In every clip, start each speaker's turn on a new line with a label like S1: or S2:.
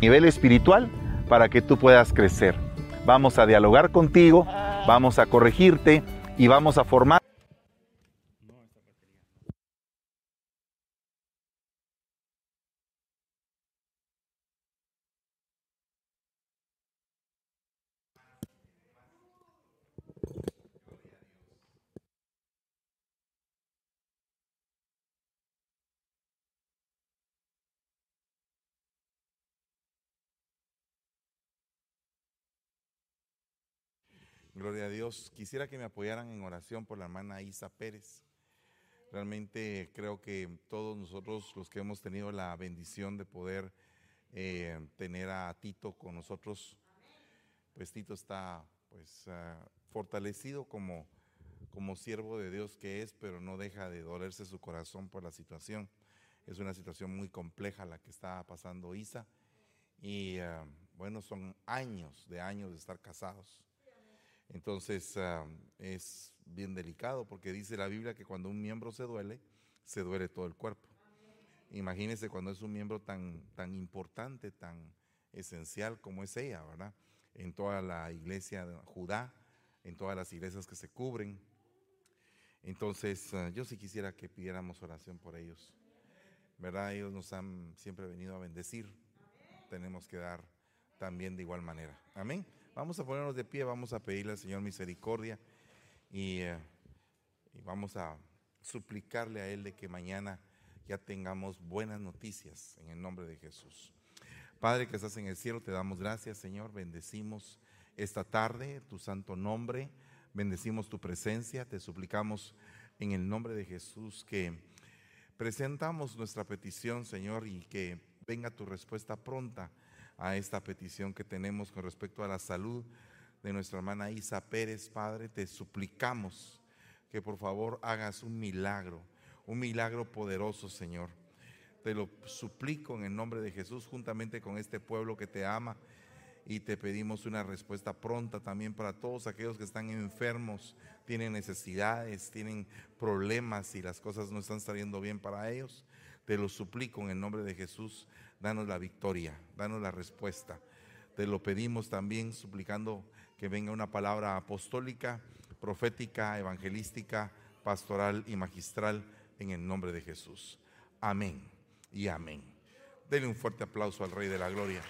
S1: nivel espiritual para que tú puedas crecer. Vamos a dialogar contigo, vamos a corregirte y vamos a formar
S2: Gloria a Dios. Quisiera que me apoyaran en oración por la hermana Isa Pérez. Realmente creo que todos nosotros los que hemos tenido la bendición de poder eh, tener a Tito con nosotros, pues Tito está pues ah, fortalecido como, como siervo de Dios que es, pero no deja de dolerse su corazón por la situación. Es una situación muy compleja la que está pasando Isa y ah, bueno, son años de años de estar casados entonces ah, es bien delicado porque dice la Biblia que cuando un miembro se duele, se duele todo el cuerpo. Imagínense cuando es un miembro tan, tan importante, tan esencial como es ella, ¿verdad? En toda la iglesia Judá, en todas las iglesias que se cubren. Entonces, ah, yo sí quisiera que pidiéramos oración por ellos. ¿Verdad? Ellos nos han siempre venido a bendecir. Tenemos que dar también de igual manera. Amén. Vamos a ponernos de pie, vamos a pedirle al Señor misericordia eh, y, vamos a suplicarle a Él de que mañana ya tengamos buenas noticias en el nombre de Jesús. Padre que estás en el cielo, te damos gracias, Señor. Bendecimos esta tarde tu santo nombre. Bendecimos tu presencia. Te suplicamos en el nombre de Jesús que presentamos nuestra petición, Señor, y que venga tu respuesta pronta a esta petición que tenemos con respecto a la salud de nuestra hermana Isa Pérez, Padre, te suplicamos que por favor hagas un milagro, un milagro poderoso, Señor. Te lo suplico en el nombre de Jesús, juntamente con este pueblo que te ama, y te pedimos una respuesta pronta también para todos aquellos que están enfermos, tienen necesidades, tienen problemas y las cosas no están saliendo bien para ellos. Te lo suplico en el nombre de Jesús danos la victoria, danos la respuesta. Te lo pedimos también suplicando que venga una palabra apostólica, profética, evangelística, pastoral y magistral en el nombre de Jesús. Amén y amén. Denle un fuerte aplauso al Rey de la Gloria.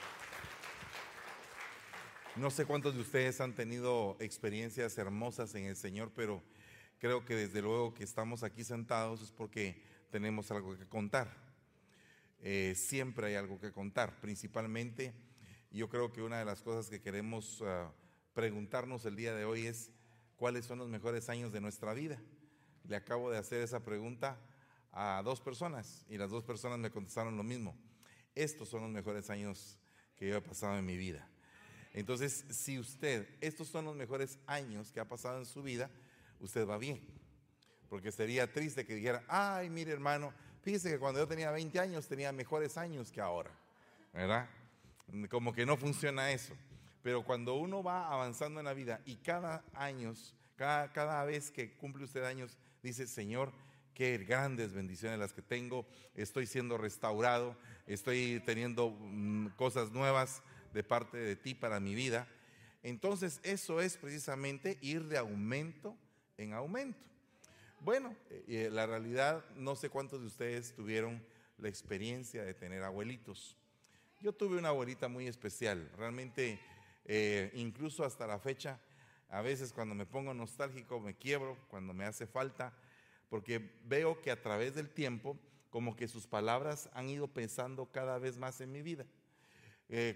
S2: No sé cuántos de ustedes han tenido experiencias hermosas en el Señor, pero creo que desde luego que estamos aquí sentados es porque tenemos algo que contar. Eh, siempre hay algo que contar. Principalmente, yo creo que una de las cosas que queremos ah, preguntarnos el día de hoy es cuáles son los mejores años de nuestra vida. Le acabo de hacer esa pregunta a dos personas y las dos personas me contestaron lo mismo. Estos son los mejores años que yo he pasado en mi vida. Entonces, si usted, estos son los mejores años que ha pasado en su vida, usted va bien. Porque sería triste que dijera, ay, mire hermano, Fíjese que cuando yo tenía 20 años tenía mejores años que ahora, ¿verdad? Como que no funciona eso. Pero cuando uno va avanzando en la vida y cada año, cada, cada vez que cumple usted años, dice, Señor, qué grandes bendiciones las que tengo, estoy siendo restaurado, estoy teniendo mm, cosas nuevas de parte de ti para mi vida. Entonces eso es precisamente ir de aumento en aumento. Bueno, eh, eh, la realidad, no sé cuántos de ustedes tuvieron la experiencia de tener abuelitos. Yo tuve una abuelita muy especial, realmente, eh, incluso hasta la fecha, a veces cuando me pongo nostálgico me quiebro, cuando me hace falta, porque veo que a través del tiempo, como que sus palabras han ido pensando cada vez más en mi vida.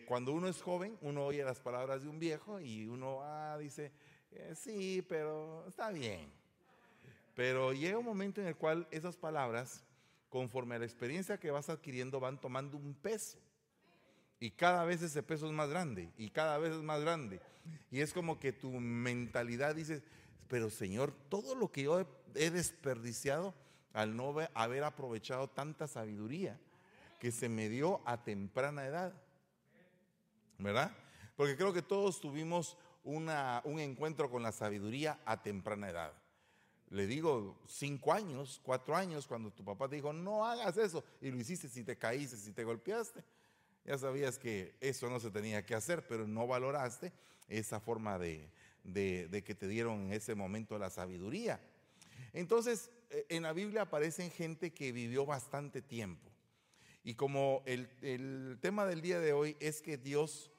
S2: cuando uno es joven, uno oye las palabras de un viejo y uno ah, dice, sí, pero está bien. Pero llega un momento en el cual esas palabras, conforme a la experiencia que vas adquiriendo, van tomando un peso. Y cada vez ese peso es más grande, y cada vez es más grande. Y es como que tu mentalidad dice, pero Señor, todo lo que yo he desperdiciado al no haber aprovechado tanta sabiduría que se me dio a temprana edad. ¿Verdad? Porque creo que todos tuvimos un encuentro con la sabiduría a temprana edad le digo, cinco años, cuatro años, cuando tu papá dijo, no hagas eso, y lo hiciste si te caíste, si te golpeaste. Ya sabías que eso no se tenía que hacer, pero no valoraste esa forma de, que te dieron en ese momento la sabiduría. Entonces, eh, en la Biblia aparecen gente que vivió bastante tiempo. Y como el, el, tema del día de hoy es que Dios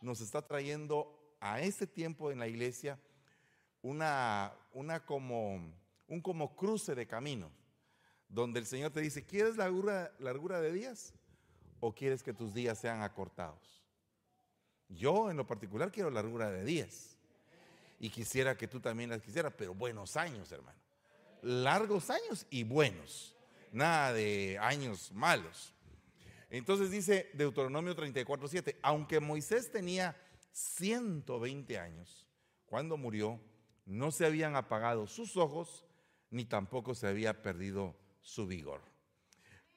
S2: nos está trayendo a ese tiempo en la iglesia una, una como, un como cruce de camino, donde el Señor te dice, ¿quieres largura, largura de días o quieres que tus días sean acortados? Yo en lo particular quiero largura de días y quisiera que tú también las quisieras, pero buenos años, hermano. Largos años y buenos, nada de años malos. Entonces dice Deuteronomio 34, 7, aunque Moisés tenía 120 años, cuando murió, no se habían apagado sus ojos, ni tampoco se había perdido su vigor.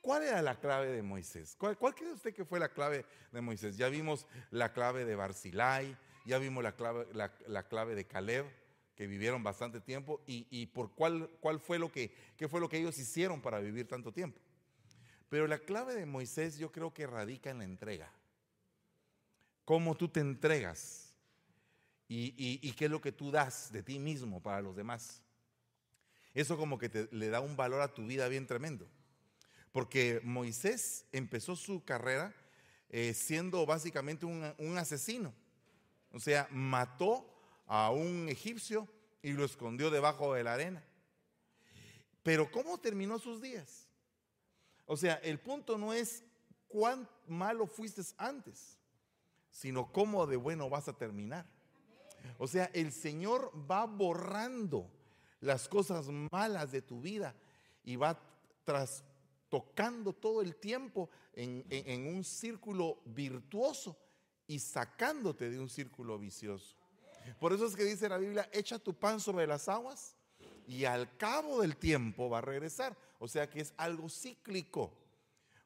S2: ¿Cuál era la clave de Moisés? ¿Cuál, cree usted que fue la clave de Moisés? Ya vimos la clave de Barzilai, ya vimos la clave, la, clave de Caleb, que vivieron bastante tiempo, y, por cuál, cuál fue lo que, qué fue lo que ellos hicieron para vivir tanto tiempo. Pero la clave de Moisés yo creo que radica en la entrega. Cómo tú te entregas y, qué es lo que tú das de ti mismo para los demás. Eso como que le da un valor a tu vida bien tremendo. Porque Moisés empezó su carrera eh, siendo básicamente un, asesino. O sea, mató a un egipcio y lo escondió debajo de la arena. Pero ¿cómo terminó sus días? O sea, el punto no es cuán malo fuiste antes, sino cómo de bueno vas a terminar. O sea, el Señor va borrando las cosas malas de tu vida y va tocando todo el tiempo en, un círculo virtuoso y sacándote de un círculo vicioso. Por eso es que dice la Biblia, echa tu pan sobre las aguas y al cabo del tiempo va a regresar. O sea que es algo cíclico.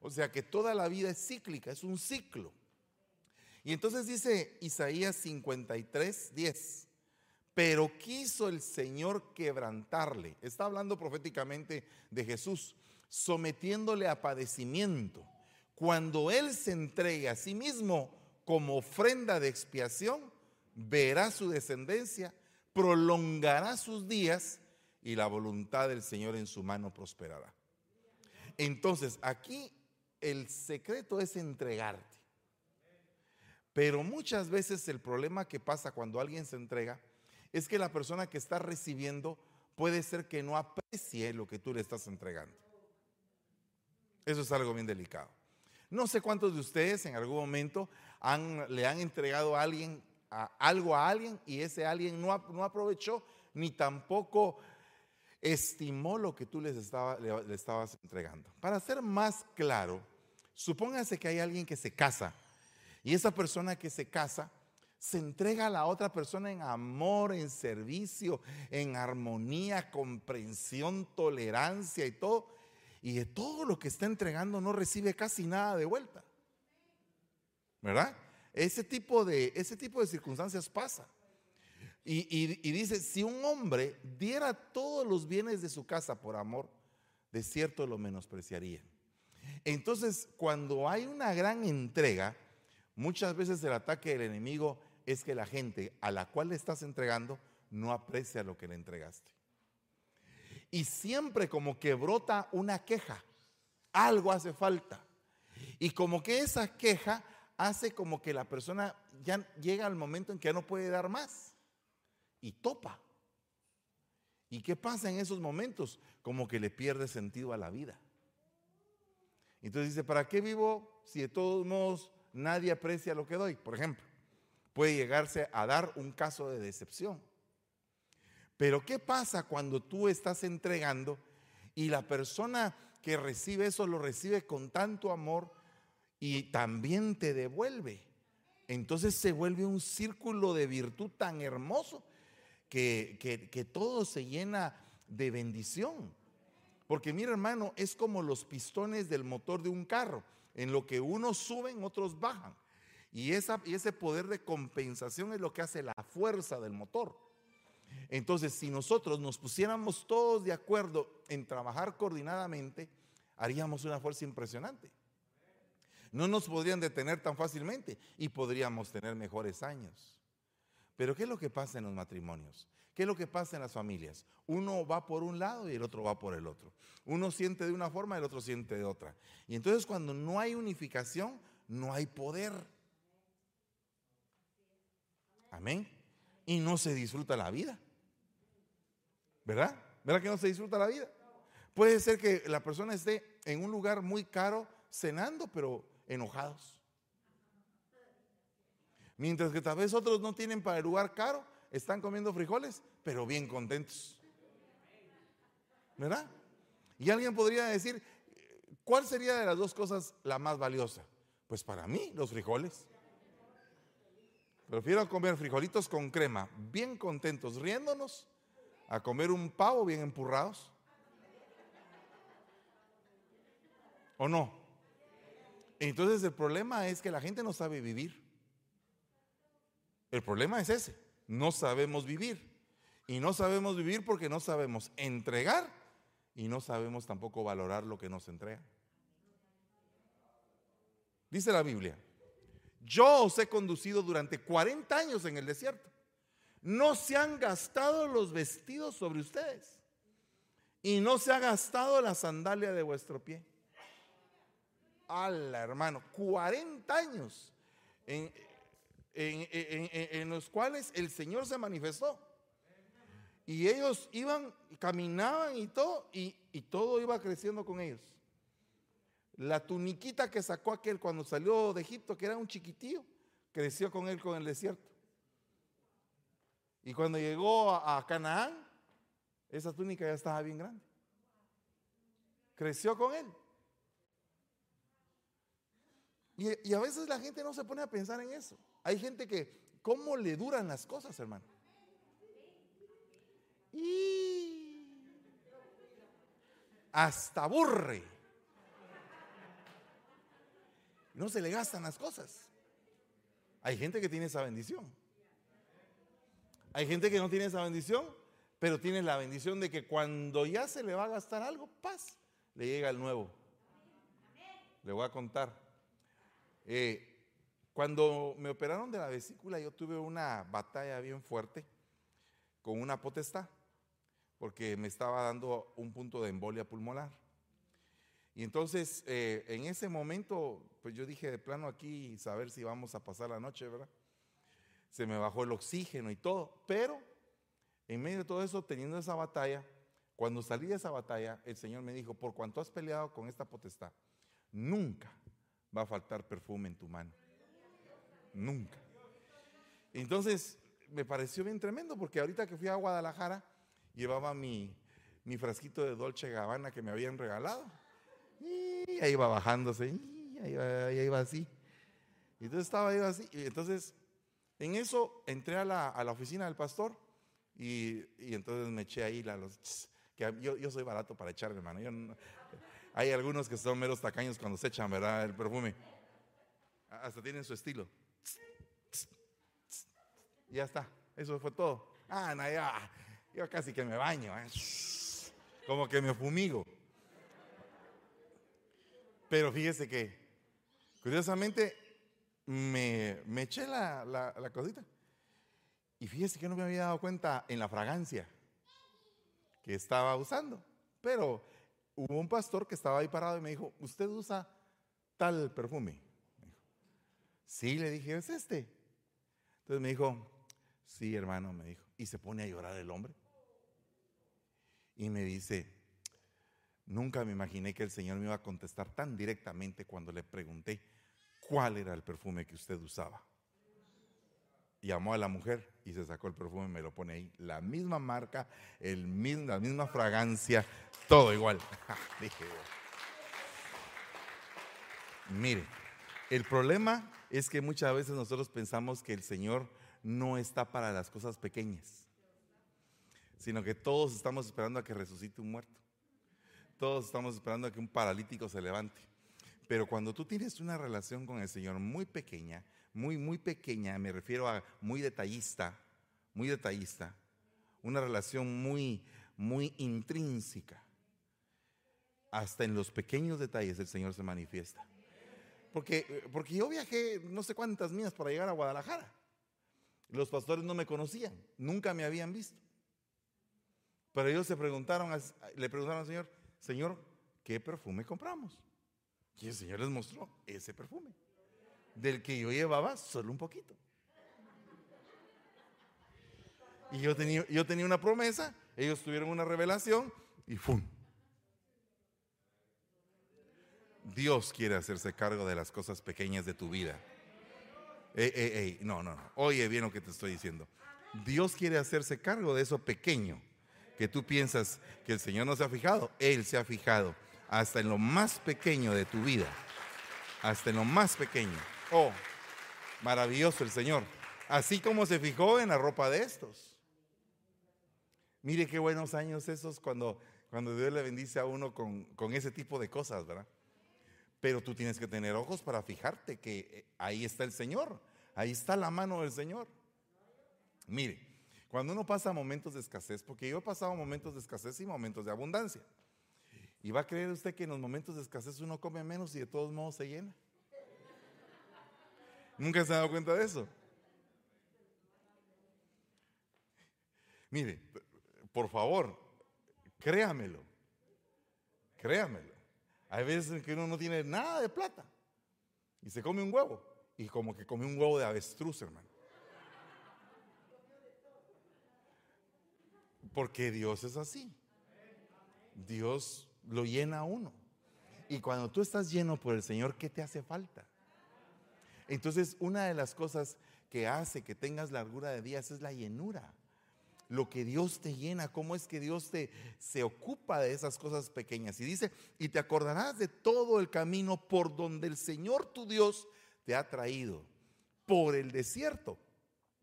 S2: O sea que toda la vida es cíclica, es un ciclo. Y entonces dice Isaías 53, 10, pero quiso el Señor quebrantarle. Está hablando proféticamente de Jesús, sometiéndole a padecimiento. Cuando Él se entregue a sí mismo como ofrenda de expiación, verá su descendencia, prolongará sus días y la voluntad del Señor en su mano prosperará. Entonces, aquí el secreto es entregarte. Pero muchas veces el problema que pasa cuando alguien se entrega es que la persona que está recibiendo puede ser que no aprecie lo que tú le estás entregando. Eso es algo bien delicado. No sé cuántos de ustedes en algún momento le han entregado a alguien, algo a alguien y ese alguien no, aprovechó ni tampoco estimó lo que tú les estaba, le estabas entregando. Para ser más claro, supóngase que hay alguien que se casa y esa persona que se casa se entrega a la otra persona en amor, en servicio, en armonía, comprensión, tolerancia y todo. Y de todo lo que está entregando no recibe casi nada de vuelta. ¿Verdad? Ese tipo de, ese tipo de circunstancias pasa. Y, y, dice, si un hombre diera todos los bienes de su casa por amor, de cierto lo menospreciaría. Entonces, cuando hay una gran entrega, Muchas veces el ataque del enemigo es que la gente a la cual le estás entregando no aprecia lo que le entregaste. Y siempre como que brota una queja, algo hace falta. Y como que esa queja hace como que la persona ya llega al momento en que ya no puede dar más. Y topa. ¿Y qué pasa en esos momentos? Como que le pierde sentido a la vida. Entonces dice, ¿para qué vivo si de todos modos nadie aprecia lo que doy. Por ejemplo, puede llegarse a dar un caso de decepción. Pero ¿qué pasa cuando tú estás entregando y la persona que recibe eso lo recibe con tanto amor y también te devuelve? Entonces se vuelve un círculo de virtud tan hermoso que, que todo se llena de bendición. Porque mira hermano, es como los pistones del motor de un carro. En lo que unos suben, otros bajan. Y, esa, y ese poder de compensación es lo que hace la fuerza del motor. Entonces, si nosotros nos pusiéramos todos de acuerdo en trabajar coordinadamente, haríamos una fuerza impresionante. No nos podrían detener tan fácilmente y podríamos tener mejores años. Pero ¿qué es lo que pasa en los matrimonios? ¿Qué es lo que pasa en las familias? Uno va por un lado y el otro va por el otro. Uno siente de una forma y el otro siente de otra. Y entonces cuando no hay unificación, no hay poder. Amén. Y no se disfruta la vida. ¿Verdad? ¿Verdad que no se disfruta la vida? Puede ser que la persona esté en un lugar muy caro cenando, pero enojados. Mientras que tal vez otros no tienen para el lugar caro, están comiendo frijoles, pero bien contentos. ¿Verdad? Y alguien podría decir, ¿cuál sería de las dos cosas la más valiosa? Pues para mí, los frijoles. Prefiero comer frijolitos con crema, bien contentos, riéndonos, a comer un pavo bien empurrados. ¿O no? Entonces el problema es que la gente no sabe vivir. El problema es ese, no sabemos vivir. Y no sabemos vivir porque no sabemos entregar y no sabemos tampoco valorar lo que nos entrega. Dice la Biblia, yo os he conducido durante 40 años en el desierto. No se han gastado los vestidos sobre ustedes y no se ha gastado la sandalia de vuestro pie. Ala, hermano, 40 años en, los cuales el Señor se manifestó. Y ellos iban, caminaban y todo, y todo iba creciendo con ellos. La tuniquita que sacó aquel cuando salió de Egipto, que era un chiquitillo, creció con él con el desierto. Y cuando llegó a, Canaán, esa túnica ya estaba bien grande. Creció con él. Y, y, a veces la gente no se pone a pensar en eso. Hay gente que, ¿cómo le duran las cosas, hermano? Y hasta aburre. No se le gastan las cosas. Hay gente que tiene esa bendición. Hay gente que no tiene esa bendición, pero tiene la bendición de que cuando ya se le va a gastar algo, paz, le llega el nuevo. Le voy a contar. Eh, cuando me operaron de la vesícula, yo tuve una batalla bien fuerte con una potestad, porque me estaba dando un punto de embolia pulmonar. Y entonces, eh, en ese momento, pues yo dije de plano aquí, saber si vamos a pasar la noche, ¿verdad? Se me bajó el oxígeno y todo, pero en medio de todo eso, teniendo esa batalla, cuando salí de esa batalla, el Señor me dijo, por cuanto has peleado con esta potestad, nunca va a faltar perfume en tu mano. Nunca. Entonces, me pareció bien tremendo, porque ahorita que fui a Guadalajara, llevaba mi, mi frasquito de Dolce Gabbana que me habían regalado. Y ahí iba bajándose, y ahí iba, así. Y entonces estaba ahí así. Y entonces, en eso entré a la, a la oficina del pastor y, y, entonces me eché ahí la, los, que yo, yo, soy barato para echarme, hermano. hay algunos que son meros tacaños cuando se echan, ¿verdad? El perfume. Hasta tienen su estilo. ya está. Eso fue todo. Ah, no, ya, yo casi que me baño. ¿eh? Como que me fumigo. Pero fíjese que, curiosamente, me, me eché la, la, cosita. Y fíjese que no me había dado cuenta en la fragancia que estaba usando. Pero hubo un pastor que estaba ahí parado y me dijo, ¿usted usa tal perfume? Sí, le dije, ¿es este? Entonces me dijo, sí, hermano, me dijo. Y se pone a llorar el hombre. Y me dice, Nunca me imaginé que el Señor me iba a contestar tan directamente cuando le pregunté cuál era el perfume que usted usaba. Llamó a la mujer y se sacó el perfume y me lo pone ahí. La misma marca, el mismo, la misma fragancia, todo igual. Dije, mire, el problema es que muchas veces nosotros pensamos que el Señor no está para las cosas pequeñas, sino que todos estamos esperando a que resucite un muerto. Todos estamos esperando a que un paralítico se levante. Pero cuando tú tienes una relación con el Señor muy pequeña, muy, muy pequeña, me refiero a muy detallista, muy detallista, una relación muy, muy intrínseca, hasta en los pequeños detalles el Señor se manifiesta. Porque, porque yo viajé no sé cuántas millas para llegar a Guadalajara. Los pastores no me conocían, nunca me habían visto. Pero ellos se preguntaron, le preguntaron al Señor, Señor, ¿qué perfume compramos? Y el Señor les mostró ese perfume, del que yo llevaba solo un poquito. Y yo tenía, yo tenía una promesa, ellos tuvieron una revelación y ¡fum! Dios quiere hacerse cargo de las cosas pequeñas de tu vida. Ey, ey, ey, no, no, no. Oye bien lo que te estoy diciendo. Dios quiere hacerse cargo de eso pequeño que tú piensas que el Señor no se ha fijado. Él se ha fijado hasta en lo más pequeño de tu vida. Hasta en lo más pequeño. Oh, maravilloso el Señor. Así como se fijó en la ropa de estos. Mire qué buenos años esos cuando, cuando Dios le bendice a uno con, con ese tipo de cosas, ¿verdad? Pero tú tienes que tener ojos para fijarte que eh, ahí está el Señor, ahí está la mano del Señor. Mire, cuando uno pasa momentos de escasez, porque yo he pasado momentos de escasez y momentos de abundancia, y va a creer usted que en los momentos de escasez uno come menos y de todos modos se llena. ¿Nunca se ha dado cuenta de eso? Mire, por favor, créamelo, créamelo. Hay veces que uno no tiene nada de plata y se come un huevo y como que come un huevo de avestruz, hermano. Porque Dios es así. Dios lo llena a uno. Y cuando tú estás lleno por el Señor, ¿qué te hace falta? Entonces, una de las cosas que hace que tengas largura de días es la llenura lo que Dios te llena, cómo es que Dios te se ocupa de esas cosas pequeñas. Y dice, y te acordarás de todo el camino por donde el Señor tu Dios te ha traído por el desierto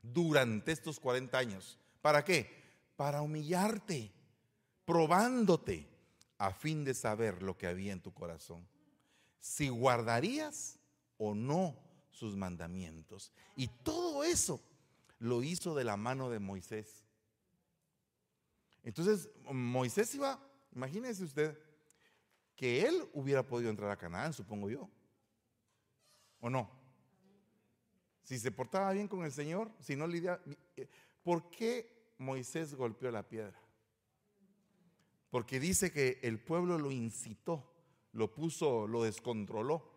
S2: durante estos 40 años. ¿Para qué? Para humillarte, probándote a fin de saber lo que había en tu corazón. Si guardarías o no sus mandamientos. Y todo eso lo hizo de la mano de Moisés. Entonces, Moisés iba, imagínese usted, que él hubiera podido entrar a Canaán, supongo yo. ¿O no? Si se portaba bien con el Señor, si no lidia, eh, ¿por qué Moisés golpeó la piedra? Porque dice que el pueblo lo incitó, lo puso, lo descontroló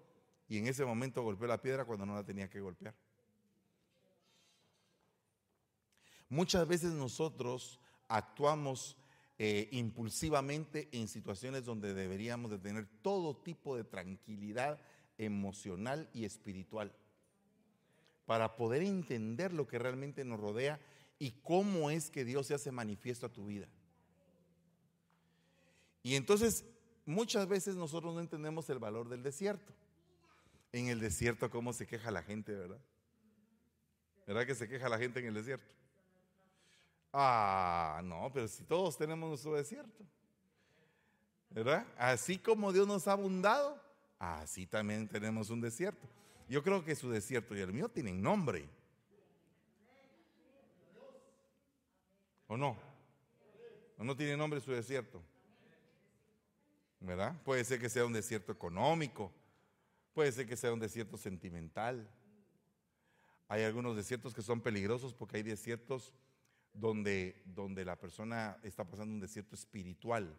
S2: y en ese momento golpeó la piedra cuando no la tenía que golpear. Muchas veces nosotros actuamos eh, impulsivamente en situaciones donde deberíamos de tener todo tipo de tranquilidad emocional y espiritual para poder entender lo que realmente nos rodea y cómo es que Dios se hace manifiesto a tu vida. Y entonces muchas veces nosotros no entendemos el valor del desierto. En el desierto cómo se queja la gente, ¿verdad? ¿Verdad que se queja la gente en el desierto? Ah, no, pero si todos tenemos nuestro desierto. ¿Verdad? Así como Dios nos ha abundado, así también tenemos un desierto. Yo creo que su desierto y el mío tienen nombre. ¿O no? ¿O no tiene nombre su desierto? ¿Verdad? Puede ser que sea un desierto económico, puede ser que sea un desierto sentimental. Hay algunos desiertos que son peligrosos porque hay desiertos donde, donde la persona está pasando un desierto espiritual,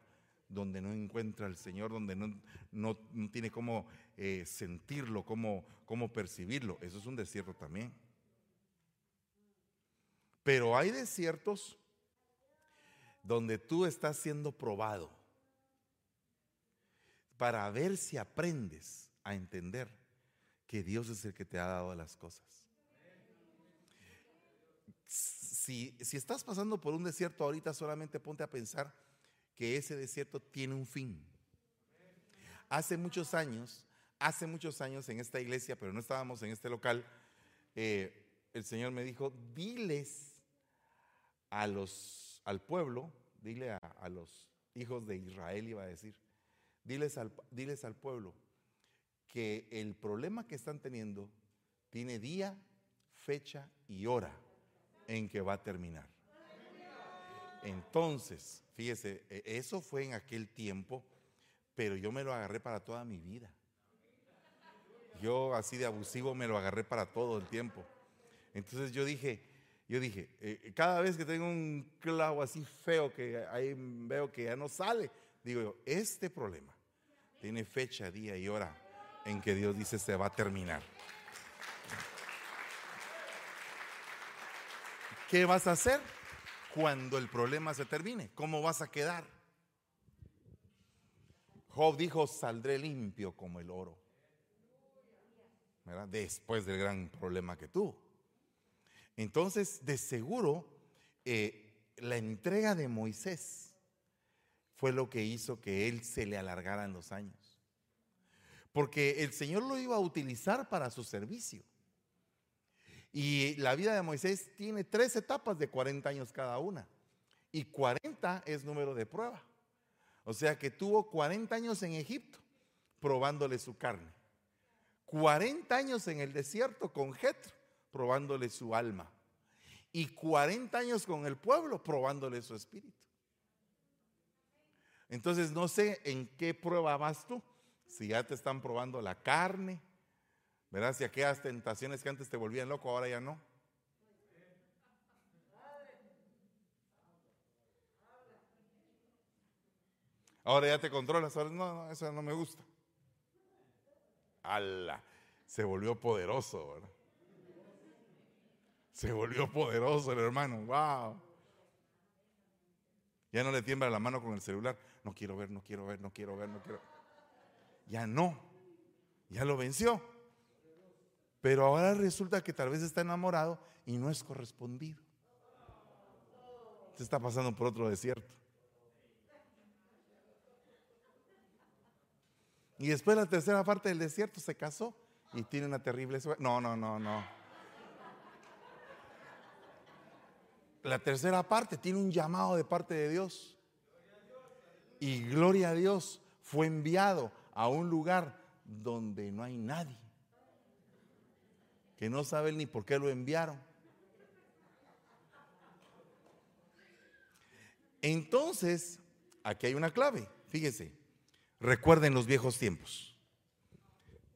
S2: donde no encuentra al Señor, donde no, no, tiene cómo eh, sentirlo, cómo, cómo percibirlo. Eso es un desierto también. Pero hay desiertos donde tú estás siendo probado para ver si aprendes a entender que Dios es el que te ha dado las cosas si, estás pasando por un desierto ahorita, solamente ponte a pensar que ese desierto tiene un fin. Hace muchos años, hace muchos años en esta iglesia, pero no estábamos en este local, eh, el Señor me dijo, diles a los, al pueblo, dile a, los hijos de Israel, iba a decir, diles al, diles al pueblo que el problema que están teniendo tiene día, fecha y hora en que va a terminar. Entonces, fíjese, e, eso fue en aquel tiempo, pero yo me lo agarré para toda mi vida. Yo así de abusivo me lo agarré para todo el tiempo. Entonces yo dije, yo dije, eh, cada vez que tengo un clavo así feo que ahí veo que ya no sale, digo yo, este problema tiene fecha, día y hora en que Dios dice se va a terminar. ¿Qué vas a hacer cuando el problema se termine? ¿Cómo vas a quedar? Job dijo, saldré limpio como el oro. Después del gran problema que tuvo. Entonces, de seguro, eh, la entrega de Moisés fue lo que hizo que él se le alargaran los años. Porque el Señor lo iba a utilizar para su servicio. Y la vida de Moisés tiene tres etapas de 40 años cada una. Y 40 es número de prueba. O sea que tuvo 40 años en Egipto probándole su carne. 40 años en el desierto con Jetro probándole su alma. Y 40 años con el pueblo probándole su espíritu. Entonces no sé en qué prueba vas tú. Si ya te están probando la carne, ¿verdad? Si aquellas tentaciones que antes te volvían loco, ahora ya no. Ahora ya te controlas. Ahora, no, no, eso no me gusta. ¡Hala! Se volvió poderoso, ¿verdad? Se volvió poderoso el hermano. ¡Wow! Ya no le tiembla la mano con el celular. No quiero ver, no quiero ver, no quiero ver, no quiero. Ya no. Ya lo venció. Pero ahora resulta que tal vez está enamorado y no es correspondido. Se está pasando por otro desierto. Y después la tercera parte del desierto se casó y tiene una terrible. No, no, no, no. La tercera parte tiene un llamado de parte de Dios. Y gloria a Dios, fue enviado a un lugar donde no hay nadie. Que no sabe ni por qué lo enviaron. Entonces, aquí hay una clave, fíjese. Recuerden los viejos tiempos.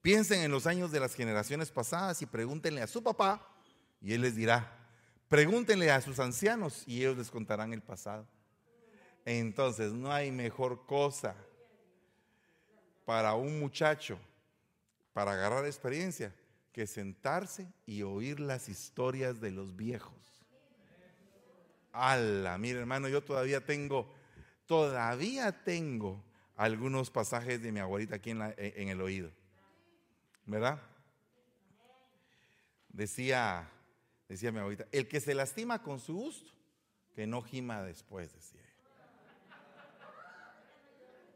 S2: Piensen en los años de las generaciones pasadas y pregúntenle a su papá y él les dirá. Pregúntenle a sus ancianos y ellos les contarán el pasado. Entonces, no hay mejor cosa para un muchacho para agarrar experiencia que sentarse y oír las historias de los viejos. Ala, mire hermano, yo todavía tengo, todavía tengo algunos pasajes de mi abuelita aquí en, el oído. ¿Verdad? Decía, decía mi abuelita, el que se lastima con su gusto, que no gima después, decía.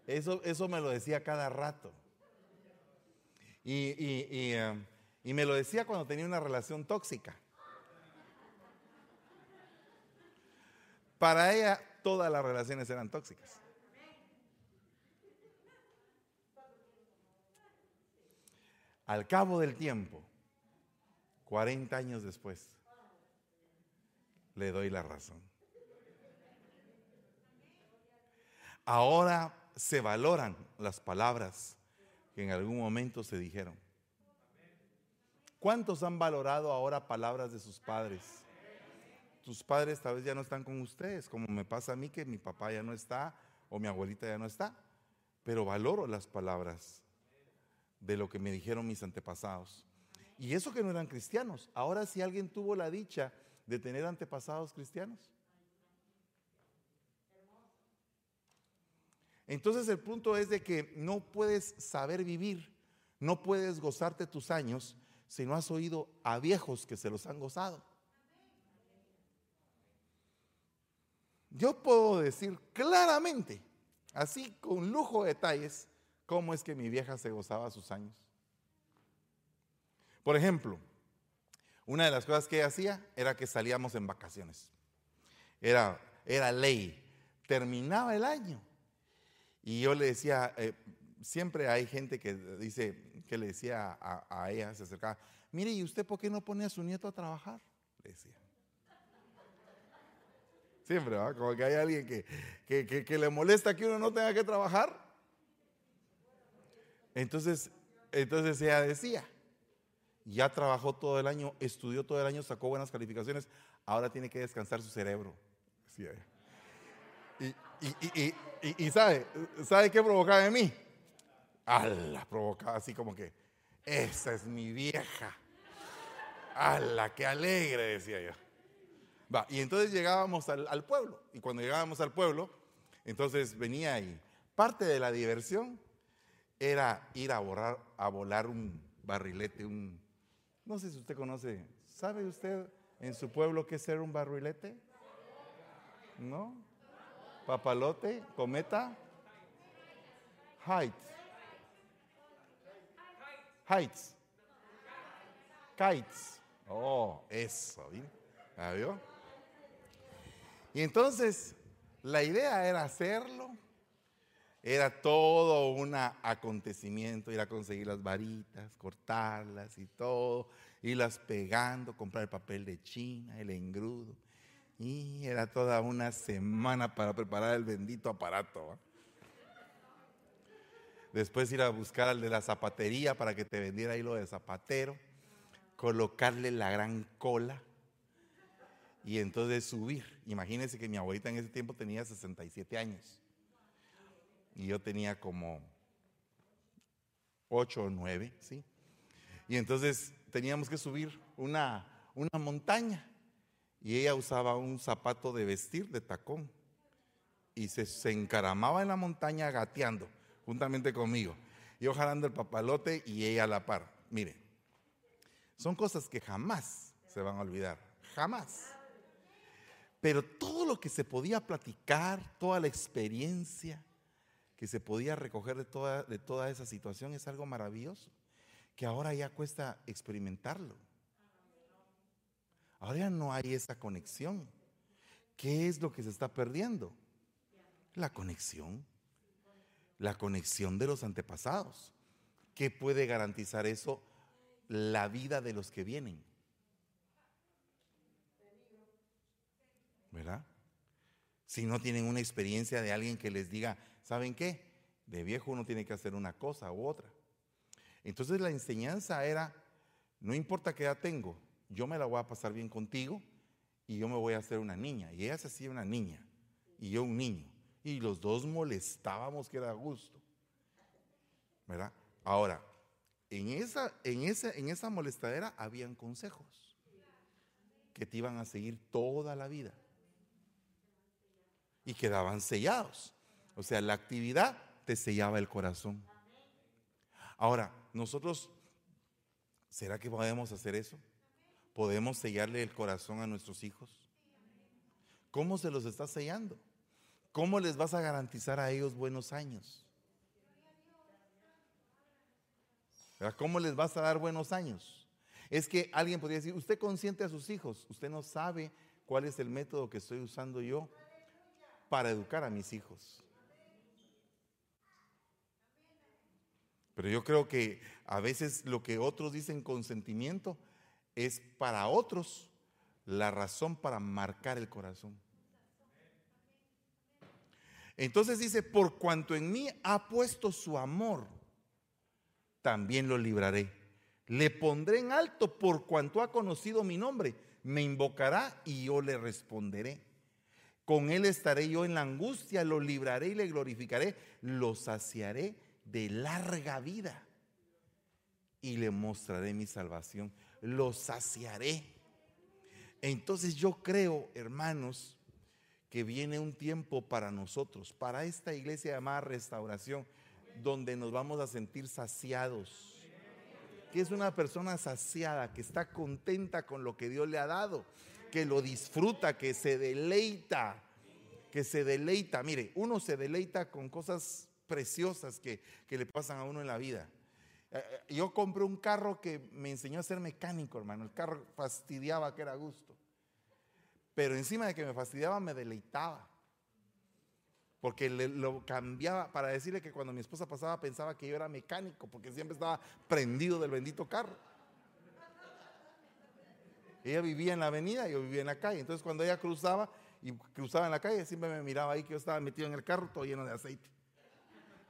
S2: Eso, eso me lo decía cada rato. Y, eh, y me lo decía cuando tenía una relación tóxica. Para ella todas las relaciones eran tóxicas. Al cabo del tiempo, 40 años después, le doy la razón. Ahora se valoran las palabras que en algún momento se dijeron. ¿Cuántos han valorado ahora palabras de sus padres? Tus padres tal vez ya no están con ustedes, como me pasa a mí que mi papá ya no está o mi abuelita ya no está, pero valoro las palabras de lo que me dijeron mis antepasados. Y eso que no eran cristianos. Ahora si alguien tuvo la dicha de tener antepasados cristianos. Entonces el punto es de que no puedes saber vivir, no puedes gozarte tus años si no has oído a viejos que se los han gozado. Yo puedo decir claramente, así con lujo de detalles, cómo es que mi vieja se gozaba sus años. Por ejemplo, una de las cosas que ella hacía era que salíamos en vacaciones. Era, era ley. Terminaba el año. Y yo le decía, eh, siempre hay gente que dice, que le decía a, ella, se acercaba, mire, ¿y usted por qué no pone a su nieto a trabajar? Le decía. Siempre, ¿va? Como que hay alguien que, que le molesta que uno no tenga que trabajar. Entonces, Entonces ella decía, ya trabajó todo el año, estudió todo el año, sacó buenas calificaciones, ahora tiene que descansar su cerebro. Decía ella. Y, sabe, ¿sabe qué provocaba en mí? la provocaba así como que, esa es mi vieja. ¡Hala, qué alegre! decía yo. Va, y entonces llegábamos al, al, pueblo. Y cuando llegábamos al pueblo, entonces venía ahí. Parte de la diversión era ir a, borrar, a volar un barrilete, un... No sé si usted conoce. ¿Sabe usted en su pueblo qué es ser un barrilete? ¿No? Papalote, cometa, height. Heights. Kites. Oh, eso. Y entonces, la idea era hacerlo. Era todo un acontecimiento, ir a conseguir las varitas, cortarlas y todo, irlas pegando, comprar el papel de China, el engrudo. Y era toda una semana para preparar el bendito aparato. Después ir a buscar al de la zapatería para que te vendiera hilo de zapatero, colocarle la gran cola y entonces subir. Imagínense que mi abuelita en ese tiempo tenía 67 años y yo tenía como 8 o 9, ¿sí? Y entonces teníamos que subir una, una montaña y ella usaba un zapato de vestir de tacón y se, se encaramaba en la montaña gateando juntamente conmigo. Yo jalando el papalote y ella a la par. Mire, son cosas que jamás se van a olvidar, jamás. Pero todo lo que se podía platicar, toda la experiencia que se podía recoger de toda, de toda esa situación es algo maravilloso, que ahora ya cuesta experimentarlo. Ahora ya no hay esa conexión. ¿Qué es lo que se está perdiendo? La conexión. La conexión de los antepasados. ¿Qué puede garantizar eso? La vida de los que vienen. ¿Verdad? Si no tienen una experiencia de alguien que les diga, ¿saben qué? De viejo uno tiene que hacer una cosa u otra. Entonces la enseñanza era, no importa qué edad tengo, yo me la voy a pasar bien contigo y yo me voy a hacer una niña. Y ella se hacía una niña y yo un niño. Y los dos molestábamos que era gusto. ¿Verdad? Ahora, en esa, en, esa, en esa molestadera habían consejos que te iban a seguir toda la vida. Y quedaban sellados. O sea, la actividad te sellaba el corazón. Ahora, nosotros, ¿será que podemos hacer eso? ¿Podemos sellarle el corazón a nuestros hijos? ¿Cómo se los está sellando? ¿Cómo les vas a garantizar a ellos buenos años? ¿Cómo les vas a dar buenos años? Es que alguien podría decir, usted consiente a sus hijos, usted no sabe cuál es el método que estoy usando yo para educar a mis hijos. Pero yo creo que a veces lo que otros dicen consentimiento es para otros la razón para marcar el corazón. Entonces dice, por cuanto en mí ha puesto su amor, también lo libraré. Le pondré en alto por cuanto ha conocido mi nombre. Me invocará y yo le responderé. Con él estaré yo en la angustia, lo libraré y le glorificaré, lo saciaré de larga vida y le mostraré mi salvación lo saciaré. Entonces yo creo, hermanos, que viene un tiempo para nosotros, para esta iglesia llamada restauración, donde nos vamos a sentir saciados. Que es una persona saciada, que está contenta con lo que Dios le ha dado, que lo disfruta, que se deleita, que se deleita. Mire, uno se deleita con cosas preciosas que, que le pasan a uno en la vida. Eh, eh, yo compré un carro que me enseñó a ser mecánico, hermano. El carro fastidiaba que era gusto. Pero encima de que me fastidiaba, me deleitaba. Porque lo cambiaba para decirle que cuando mi esposa pasaba pensaba que yo era mecánico, porque siempre estaba prendido del bendito carro. Ella vivía en la avenida, yo vivía en la calle. Entonces cuando ella cruzaba y cruzaba en la calle, siempre me miraba ahí que yo estaba metido en el carro todo lleno de aceite.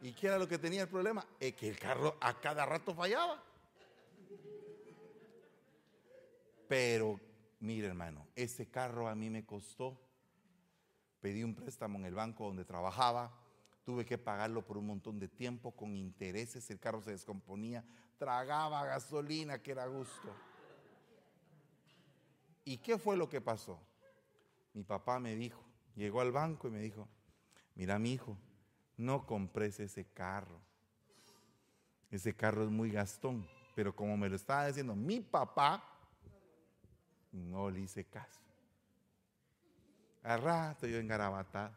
S2: ¿Y qué era lo que tenía el problema? Es que el carro a cada rato fallaba. Pero, mire hermano, ese carro a mí me costó. Pedí un préstamo en el banco donde trabajaba. Tuve que pagarlo por un montón de tiempo con intereses. El carro se descomponía. Tragaba gasolina, que era gusto. ¿Y qué fue lo que pasó? Mi papá me dijo, llegó al banco y me dijo, mira mi hijo, no compres ese carro. Ese carro es muy gastón. Pero como me lo estaba diciendo mi papá, no le hice caso. A rato yo engarabatado.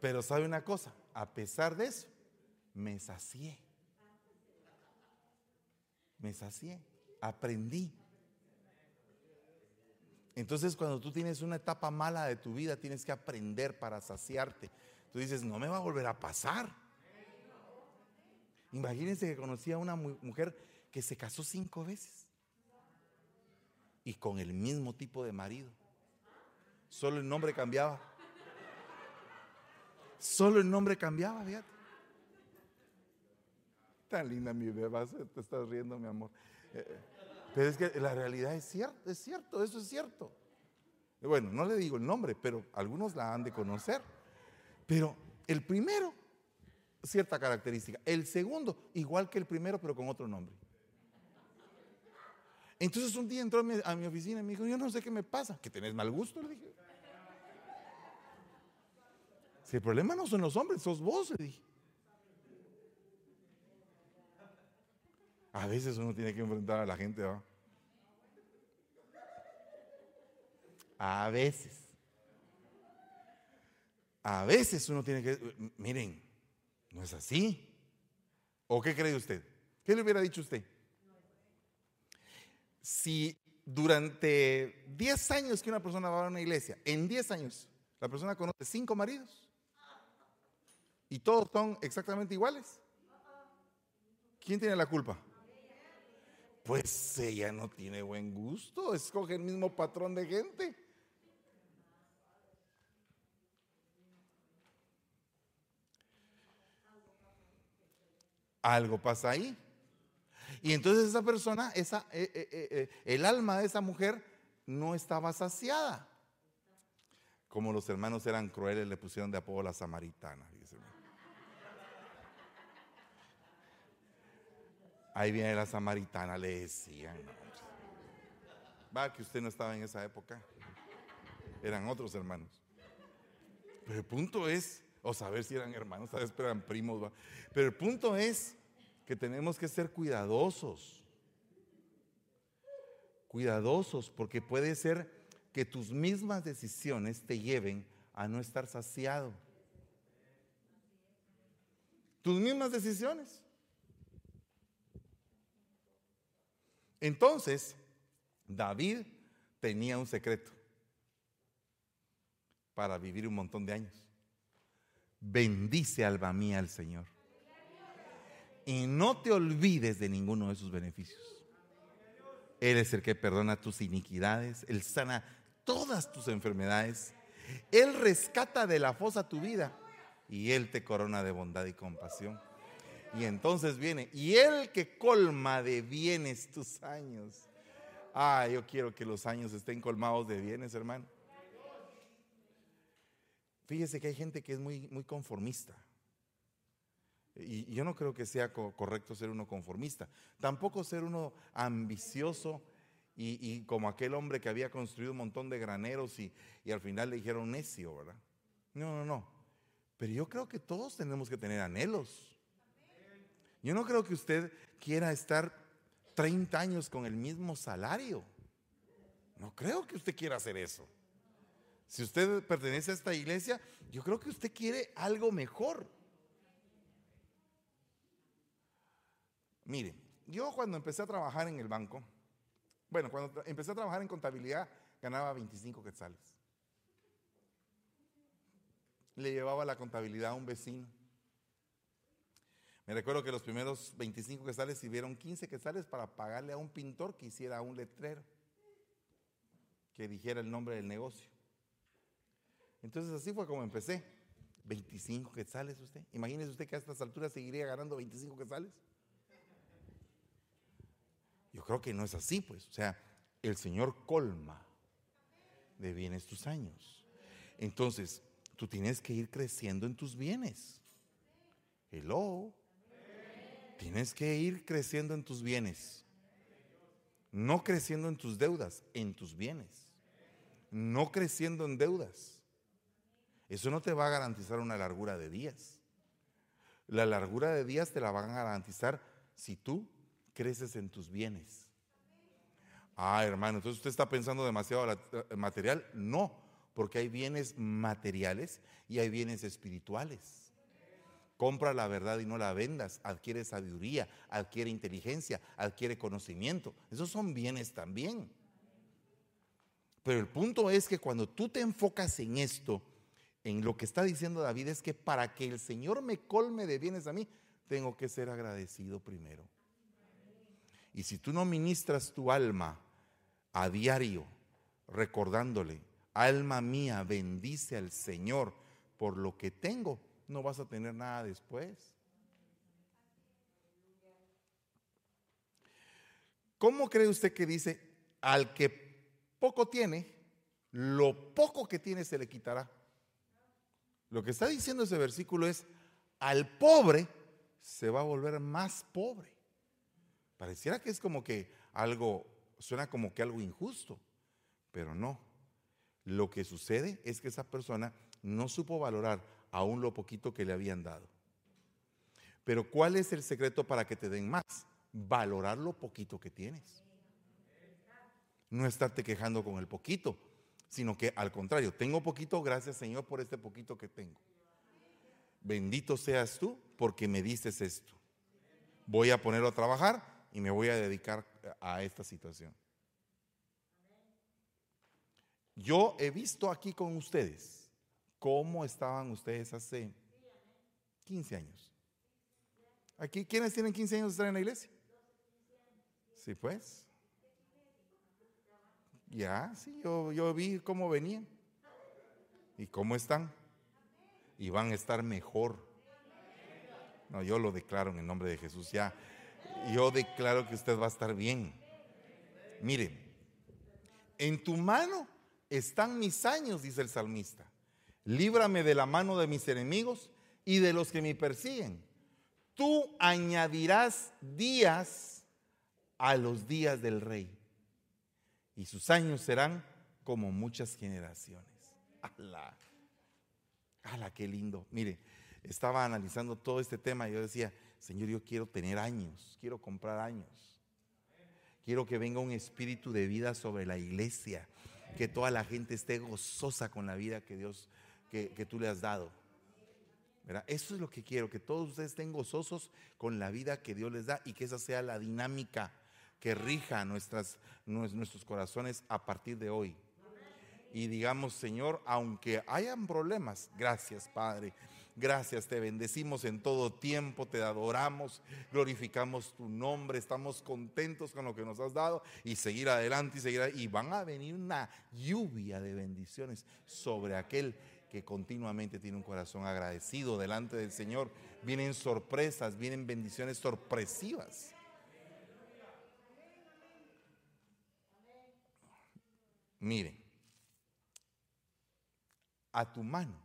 S2: Pero sabe una cosa, a pesar de eso, me sacié. Me sacié, aprendí. Entonces cuando tú tienes una etapa mala de tu vida, tienes que aprender para saciarte. Tú dices, no me va a volver a pasar. Imagínense que conocí a una mujer que se casó cinco veces y con el mismo tipo de marido. Solo el nombre cambiaba. Solo el nombre cambiaba, fíjate. Tan linda mi beba, te estás riendo, mi amor. Eh. Pero es que la realidad es cierto, es cierto, eso es cierto. Bueno, no le digo el nombre, pero algunos la han de conocer. Pero el primero, cierta característica. El segundo, igual que el primero, pero con otro nombre. Entonces un día entró a mi, oficina y me dijo, yo no sé qué me pasa, que tenés mal gusto, le dije. Si el problema no son los hombres, sos vos, le dije. A veces uno tiene que enfrentar a la gente, ¿va? A veces. A veces uno tiene que, miren, no es así. ¿O qué cree usted? ¿Qué le hubiera dicho usted? Si durante 10 años que una persona va a una iglesia, en 10 años, la persona conoce cinco maridos y todos son exactamente iguales, ¿quién tiene la culpa? Pues ella no tiene buen gusto, escoge el mismo patrón de gente. Algo pasa ahí. Y entonces esa persona, esa, eh, eh, eh, el alma de esa mujer no estaba saciada. Como los hermanos eran crueles, le pusieron de apodo la samaritana. Ahí viene la samaritana, le decían. Va que usted no estaba en esa época. Eran otros hermanos. Pero el punto es, o saber si eran hermanos, sabes, pero eran primos. Pero el punto es que tenemos que ser cuidadosos. Cuidadosos, porque puede ser que tus mismas decisiones te lleven a no estar saciado. Tus mismas decisiones. Entonces, David tenía un secreto para vivir un montón de años. Bendice alma mía al Señor. Y no te olvides de ninguno de sus beneficios. Él es el que perdona tus iniquidades, Él sana todas tus enfermedades, Él rescata de la fosa tu vida y Él te corona de bondad y compasión. Y entonces viene, y el que colma de bienes tus años. Ah, yo quiero que los años estén colmados de bienes, hermano. Fíjese que hay gente que es muy, muy conformista. Y yo no creo que sea correcto ser uno conformista. Tampoco ser uno ambicioso y, como aquel hombre que había construido un montón de graneros y, y al final le dijeron necio, ¿verdad? No, no, no. Pero yo creo que todos tenemos que tener anhelos. Yo no creo que usted quiera estar 30 años con el mismo salario. No creo que usted quiera hacer eso. Si usted pertenece a esta iglesia, yo creo que usted quiere algo mejor. Mire, yo cuando empecé a trabajar en el banco, bueno, cuando empecé a trabajar en contabilidad, ganaba 25 quetzales. Le llevaba la contabilidad a un vecino. Me recuerdo que los primeros 25 quetzales sirvieron 15 quetzales para pagarle a un pintor que hiciera un letrero que dijera el nombre del negocio. Entonces así fue como empecé. 25 quetzales usted. Imagínese usted que a estas alturas seguiría ganando 25 quetzales. Yo creo que no es así, pues. O sea, el Señor colma de bienes tus años. Entonces, tú tienes que ir creciendo en tus bienes. Hello. Tienes que ir creciendo en tus bienes. No creciendo en tus deudas, en tus bienes. No creciendo en deudas. Eso no te va a garantizar una largura de días. La largura de días te la van a garantizar si tú creces en tus bienes. Ah, hermano, entonces usted está pensando demasiado eh, material. No, porque hay bienes materiales y hay bienes espirituales. Compra la verdad y no la vendas. Adquiere sabiduría, adquiere inteligencia, adquiere conocimiento. Esos son bienes también. Pero el punto es que cuando tú te enfocas en esto, en lo que está diciendo David, es que para que el Señor me colme de bienes a mí, tengo que ser agradecido primero. Y si tú no ministras tu alma a diario, recordándole, alma mía, bendice al Señor por lo que tengo, no vas a tener nada después. ¿Cómo cree usted que dice, al que poco tiene, lo poco que tiene se le quitará? Lo que está diciendo ese versículo es, al pobre se va a volver más pobre. Pareciera que es como que algo, suena como que algo injusto, pero no. Lo que sucede es que esa persona no supo valorar aún lo poquito que le habían dado. Pero ¿cuál es el secreto para que te den más? Valorar lo poquito que tienes. No estarte quejando con el poquito, sino que al contrario, tengo poquito, gracias Señor por este poquito que tengo. Bendito seas tú porque me dices esto. Voy a ponerlo a trabajar y me voy a dedicar a esta situación. Yo he visto aquí con ustedes cómo estaban ustedes hace 15 años. Aquí, ¿quiénes tienen 15 años de estar en la iglesia? Sí, pues. Ya, sí, yo, yo vi cómo venían y cómo están. Y van a estar mejor. No, yo lo declaro en el nombre de Jesús. Ya, yo declaro que usted va a estar bien. Mire, en tu mano están mis años, dice el salmista. Líbrame de la mano de mis enemigos y de los que me persiguen. Tú añadirás días a los días del rey y sus años serán como muchas generaciones. ¡Hala! ¡Hala, qué lindo! Mire, estaba analizando todo este tema y yo decía, Señor, yo quiero tener años, quiero comprar años. Quiero que venga un espíritu de vida sobre la iglesia, que toda la gente esté gozosa con la vida que Dios, que, tú le has dado. Eso es lo que quiero, que todos ustedes estén gozosos con la vida que Dios les da y que esa sea la dinámica que rija nuestros corazones a partir de hoy. Y digamos, Señor, aunque hayan problemas, gracias Padre. Gracias, te bendecimos en todo tiempo, te adoramos, glorificamos tu nombre, estamos contentos con lo que nos has dado y seguir adelante y seguir y van a venir una lluvia de bendiciones sobre aquel que continuamente tiene un corazón agradecido delante del Señor. Vienen sorpresas, vienen bendiciones sorpresivas. Miren, a tu mano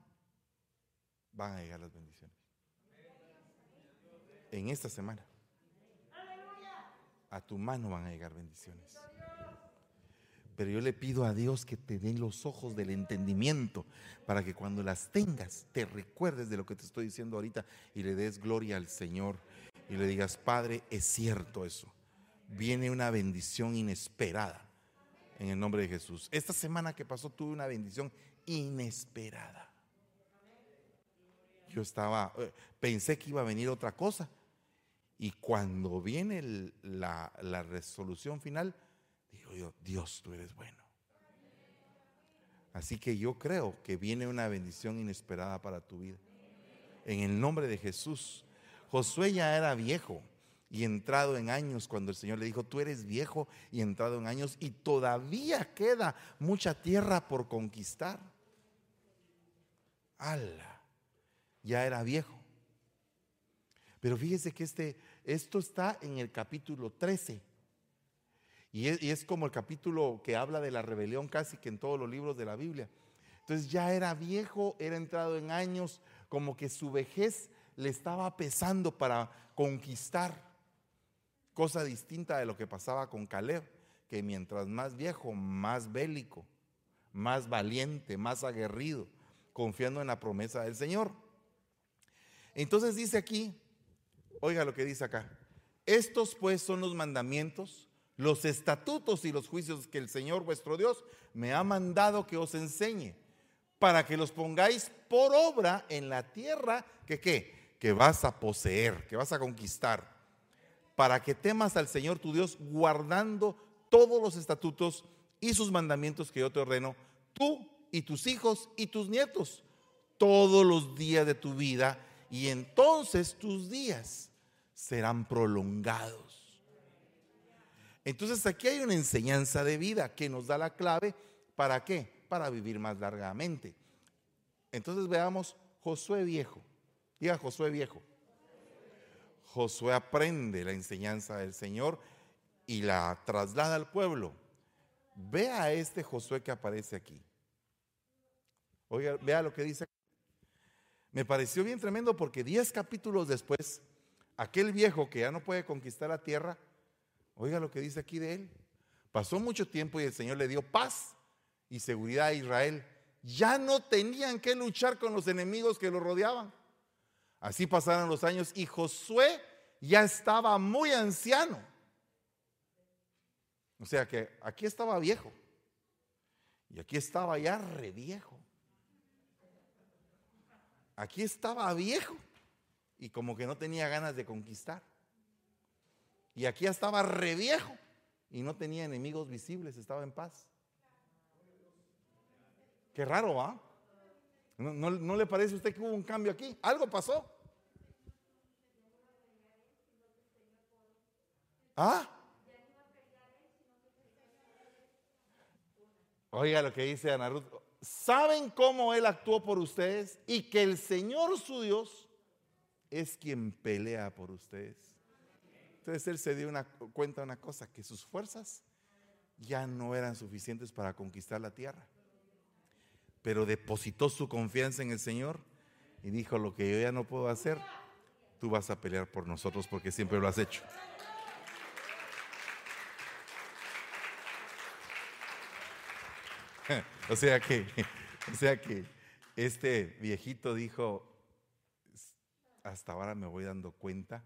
S2: van a llegar las bendiciones. En esta semana. A tu mano van a llegar bendiciones. Pero yo le pido a Dios que te den los ojos del entendimiento para que cuando las tengas te recuerdes de lo que te estoy diciendo ahorita y le des gloria al Señor y le digas, Padre, es cierto eso. Viene una bendición inesperada en el nombre de Jesús. Esta semana que pasó tuve una bendición inesperada. Yo estaba, eh, pensé que iba a venir otra cosa. Y cuando viene la, la resolución final, Dios, tú eres bueno. Así que yo creo que viene una bendición inesperada para tu vida. En el nombre de Jesús. Josué ya era viejo y entrado en años, cuando el Señor le dijo, tú eres viejo y entrado en años y todavía queda mucha tierra por conquistar. ala, ya era viejo. Pero fíjese que este, esto está en el capítulo 13. Y es, como el capítulo que habla de la rebelión casi que en todos los libros de la Biblia. Entonces ya era viejo, era entrado en años, como que su vejez le estaba pesando para conquistar, cosa distinta de lo que pasaba con Caleb, que mientras más viejo, más bélico, más valiente, más aguerrido, confiando en la promesa del Señor. Entonces dice aquí, oiga lo que dice acá, estos pues son los mandamientos, los estatutos y los juicios que el Señor vuestro Dios me ha mandado que os enseñe, para que los pongáis por obra en la tierra que qué, que vas a poseer, que vas a conquistar, para que temas al Señor tu Dios guardando todos los estatutos y sus mandamientos que yo te ordeno, tú y tus hijos y tus nietos, todos los días de tu vida, y entonces tus días serán prolongados. Entonces aquí hay una enseñanza de vida que nos da la clave para qué? Para vivir más largamente. Entonces veamos Josué viejo. Diga Josué viejo. Josué aprende la enseñanza del Señor y la traslada al pueblo. Vea a este Josué que aparece aquí. Oiga, vea lo que dice. Me pareció bien tremendo porque diez capítulos después, aquel viejo que ya no puede conquistar la tierra, oiga lo que dice aquí de él. Pasó mucho tiempo y el Señor le dio paz y seguridad a Israel. Ya no tenían que luchar con los enemigos que lo rodeaban. Así pasaron los años y Josué ya estaba muy anciano. O sea que aquí estaba viejo y aquí estaba ya re viejo. Aquí estaba viejo y como que no tenía ganas de conquistar. Y aquí estaba re viejo y no tenía enemigos visibles, estaba en paz. Qué raro, ¿va? ¿No, no le parece a usted que hubo un cambio aquí? Algo pasó. ¿Ah? Oiga lo que dice Ana Ruth. ¿Saben cómo Él actuó por ustedes? Y que el Señor su Dios es quien pelea por ustedes. Entonces Él se dio una, cuenta de una cosa, que sus fuerzas ya no eran suficientes para conquistar la tierra. Pero depositó su confianza en el Señor y dijo, lo que yo ya no puedo hacer, tú vas a pelear por nosotros porque siempre lo has hecho. o sea que, o sea que este viejito dijo, hasta ahora me voy dando cuenta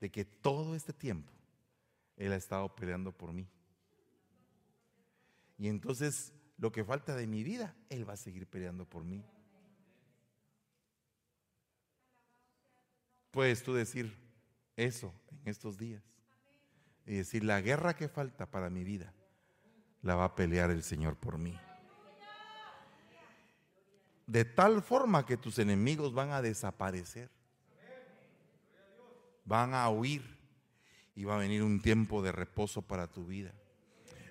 S2: de que todo este tiempo él ha estado peleando por mí. Y entonces lo que falta de mi vida, él va a seguir peleando por mí. Puedes tú decir eso en estos días y decir, la guerra que falta para mi vida, la va a pelear el Señor por mí de tal forma que tus enemigos van a desaparecer. Van a huir y va a venir un tiempo de reposo para tu vida.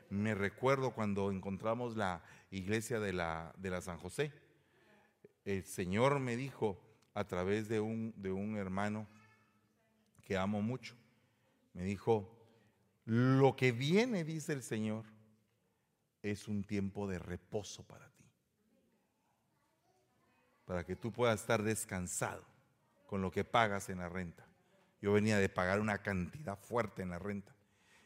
S2: Me recuerdo cuando encontramos la iglesia de la, de la San José. El Señor me dijo a través de un, de un hermano que amo mucho, me dijo, lo que viene, dice el Señor, es un tiempo de reposo para ti para que tú puedas estar descansado con lo que pagas en la renta. Yo venía de pagar una cantidad fuerte en la renta.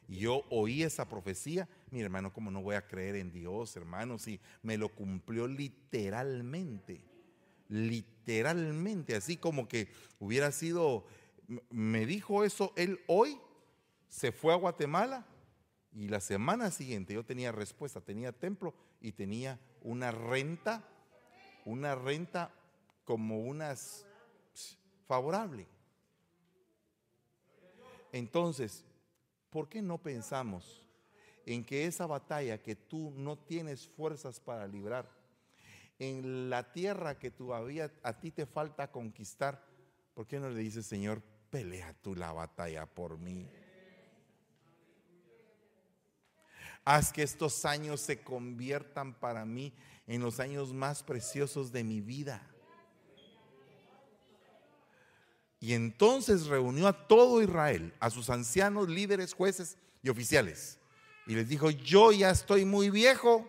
S2: Y yo oí esa profecía, mi hermano, como no voy a creer en Dios, hermano, si me lo cumplió literalmente, literalmente, así como que hubiera sido, me dijo eso él hoy, se fue a Guatemala y la semana siguiente yo tenía respuesta, tenía templo y tenía una renta una renta como unas favorable. Entonces, ¿por qué no pensamos en que esa batalla que tú no tienes fuerzas para librar, en la tierra que todavía a ti te falta conquistar, ¿por qué no le dices, Señor, pelea tú la batalla por mí? Haz que estos años se conviertan para mí en los años más preciosos de mi vida. Y entonces reunió a todo Israel, a sus ancianos, líderes, jueces y oficiales. Y les dijo, yo ya estoy muy viejo.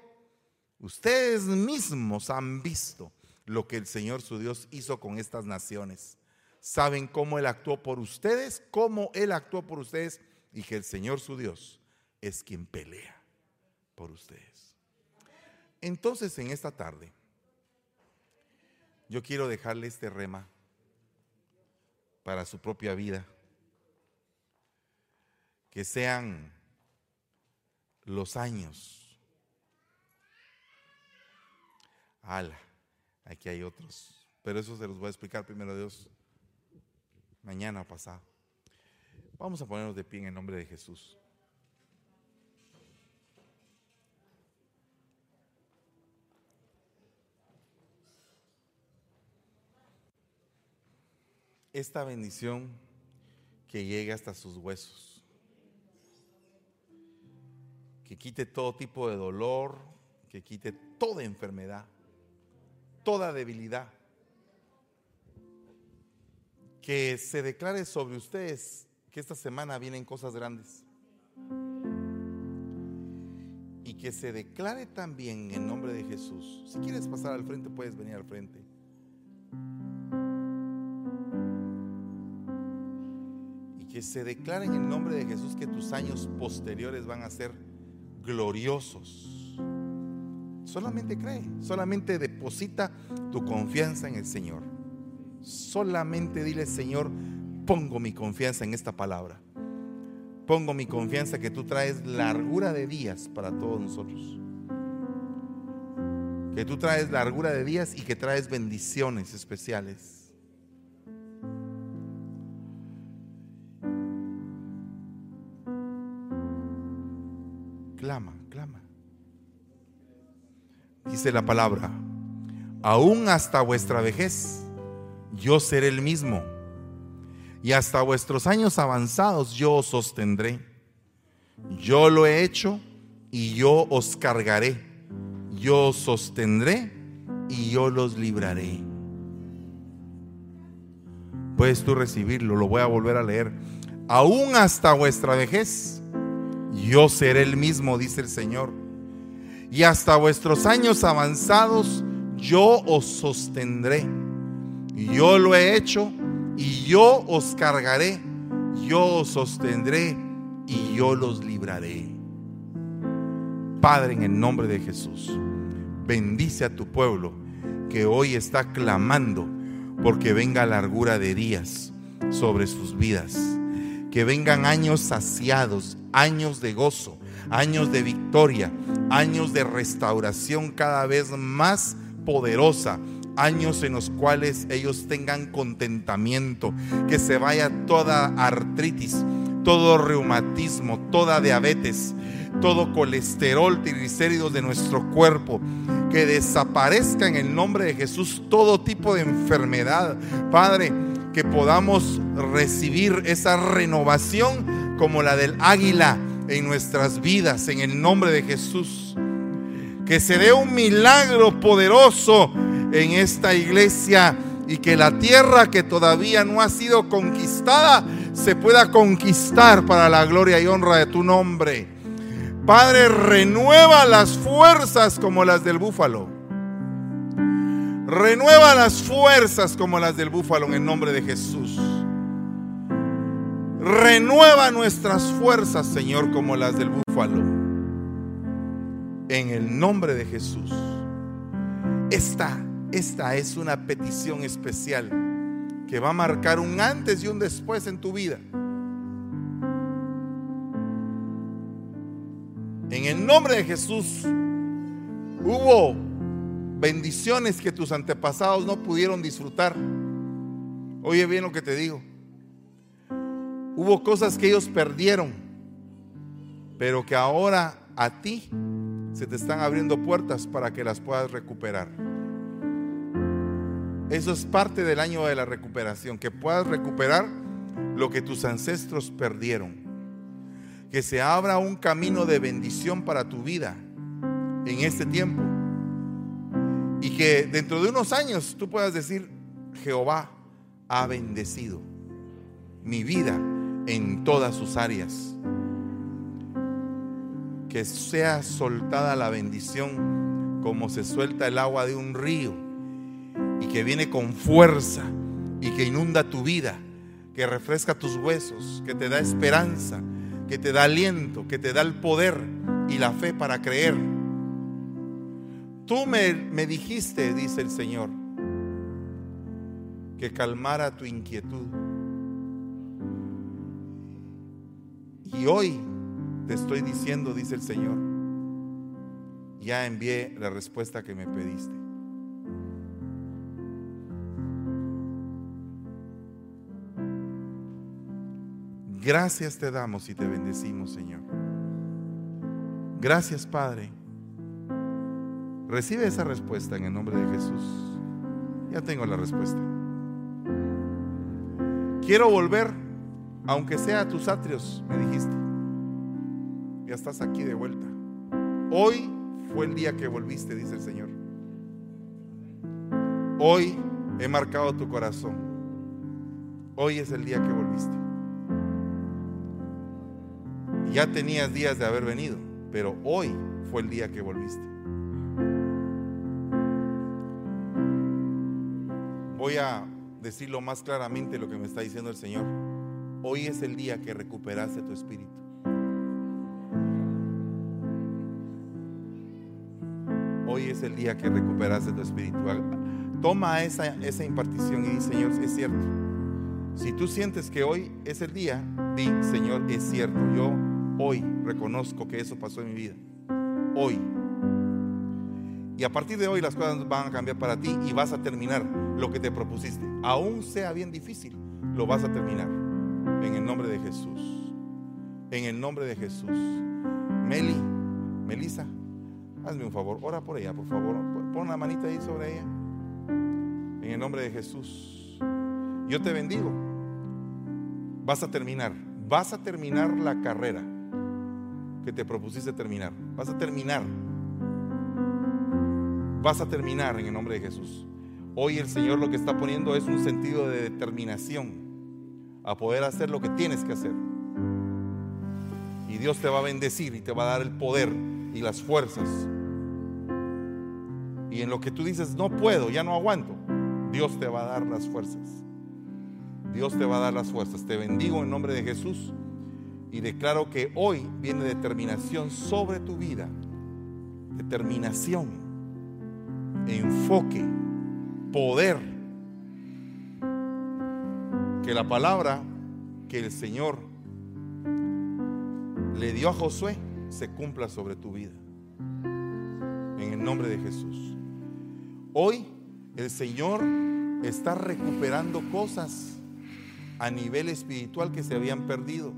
S2: Ustedes mismos han visto lo que el Señor su Dios hizo con estas naciones. Saben cómo Él actuó por ustedes, cómo Él actuó por ustedes y que el Señor su Dios es quien pelea por ustedes. Entonces en esta tarde yo quiero dejarle este rema para su propia vida. Que sean los años. Ala, aquí hay otros. Pero eso se los voy a explicar primero Dios mañana pasado. Vamos a ponernos de pie en el nombre de Jesús. Esta bendición que llegue hasta sus huesos, que quite todo tipo de dolor, que quite toda enfermedad, toda debilidad, que se declare sobre ustedes que esta semana vienen cosas grandes. Y que se declare también en nombre de Jesús. Si quieres pasar al frente, puedes venir al frente que se declare en el nombre de Jesús que tus años posteriores van a ser gloriosos. Solamente cree, solamente deposita tu confianza en el Señor. Solamente dile, Señor, pongo mi confianza en esta palabra. Pongo mi confianza que tú traes largura de días para todos nosotros. Que tú traes largura de días y que traes bendiciones especiales. La palabra, aún hasta vuestra vejez, yo seré el mismo. Y hasta vuestros años avanzados yo os sostendré. Yo lo he hecho y yo os cargaré. Yo os sostendré y yo los libraré. Puedes tú recibirlo, lo voy a volver a leer. Aún hasta vuestra vejez yo seré el mismo, dice el Señor. Y hasta vuestros años avanzados yo os sostendré. Yo lo he hecho y yo os cargaré. Yo os sostendré y yo los libraré. Padre, en el nombre de Jesús, bendice a tu pueblo que hoy está clamando porque venga largura de días sobre sus vidas. Que vengan años saciados, años de gozo, años de victoria, años de restauración cada vez más poderosa, años en los cuales ellos tengan contentamiento, que se vaya toda artritis, todo reumatismo, toda diabetes, todo colesterol, triglicéridos de nuestro cuerpo, que desaparezca en el nombre de Jesús todo tipo de enfermedad, Padre, que podamos recibir esa renovación como la del águila en nuestras vidas, en el nombre de Jesús. Que se dé un milagro poderoso en esta iglesia y que la tierra que todavía no ha sido conquistada se pueda conquistar para la gloria y honra de tu nombre. Padre, renueva las fuerzas como las del búfalo. Renueva las fuerzas como las del búfalo en el nombre de Jesús. Renueva nuestras fuerzas, Señor, como las del búfalo. En el nombre de Jesús. Esta, esta es una petición especial que va a marcar un antes y un después en tu vida. En el nombre de Jesús hubo bendiciones que tus antepasados no pudieron disfrutar. Oye bien lo que te digo. Hubo cosas que ellos perdieron, pero que ahora a ti se te están abriendo puertas para que las puedas recuperar. Eso es parte del año de la recuperación, que puedas recuperar lo que tus ancestros perdieron. Que se abra un camino de bendición para tu vida en este tiempo. Y que dentro de unos años tú puedas decir, Jehová ha bendecido mi vida en todas sus áreas. Que sea soltada la bendición como se suelta el agua de un río y que viene con fuerza y que inunda tu vida, que refresca tus huesos, que te da esperanza, que te da aliento, que te da el poder y la fe para creer. Tú me, me dijiste, dice el Señor, que calmara tu inquietud. Y hoy te estoy diciendo, dice el Señor, ya envié la respuesta que me pediste. Gracias te damos y te bendecimos, Señor. Gracias, Padre. Recibe esa respuesta en el nombre de Jesús. Ya tengo la respuesta. Quiero volver, aunque sea a tus atrios, me dijiste. Ya estás aquí de vuelta. Hoy fue el día que volviste, dice el Señor. Hoy he marcado tu corazón. Hoy es el día que volviste. Ya tenías días de haber venido, pero hoy fue el día que volviste. Voy a decirlo más claramente lo que me está diciendo el Señor. Hoy es el día que recuperaste tu espíritu. Hoy es el día que recuperaste tu espíritu. Toma esa, esa impartición y di, Señor, es cierto. Si tú sientes que hoy es el día, di, Señor, es cierto. Yo Hoy reconozco que eso pasó en mi vida. Hoy. Y a partir de hoy las cosas van a cambiar para ti y vas a terminar lo que te propusiste. Aún sea bien difícil, lo vas a terminar. En el nombre de Jesús. En el nombre de Jesús. Meli, Melissa, hazme un favor. Ora por ella, por favor. Pon una manita ahí sobre ella. En el nombre de Jesús. Yo te bendigo. Vas a terminar. Vas a terminar la carrera que te propusiste terminar. Vas a terminar. Vas a terminar en el nombre de Jesús. Hoy el Señor lo que está poniendo es un sentido de determinación a poder hacer lo que tienes que hacer. Y Dios te va a bendecir y te va a dar el poder y las fuerzas. Y en lo que tú dices, no puedo, ya no aguanto, Dios te va a dar las fuerzas. Dios te va a dar las fuerzas. Te bendigo en nombre de Jesús. Y declaro que hoy viene determinación sobre tu vida. Determinación, enfoque, poder. Que la palabra que el Señor le dio a Josué se cumpla sobre tu vida. En el nombre de Jesús. Hoy el Señor está recuperando cosas a nivel espiritual que se habían perdido.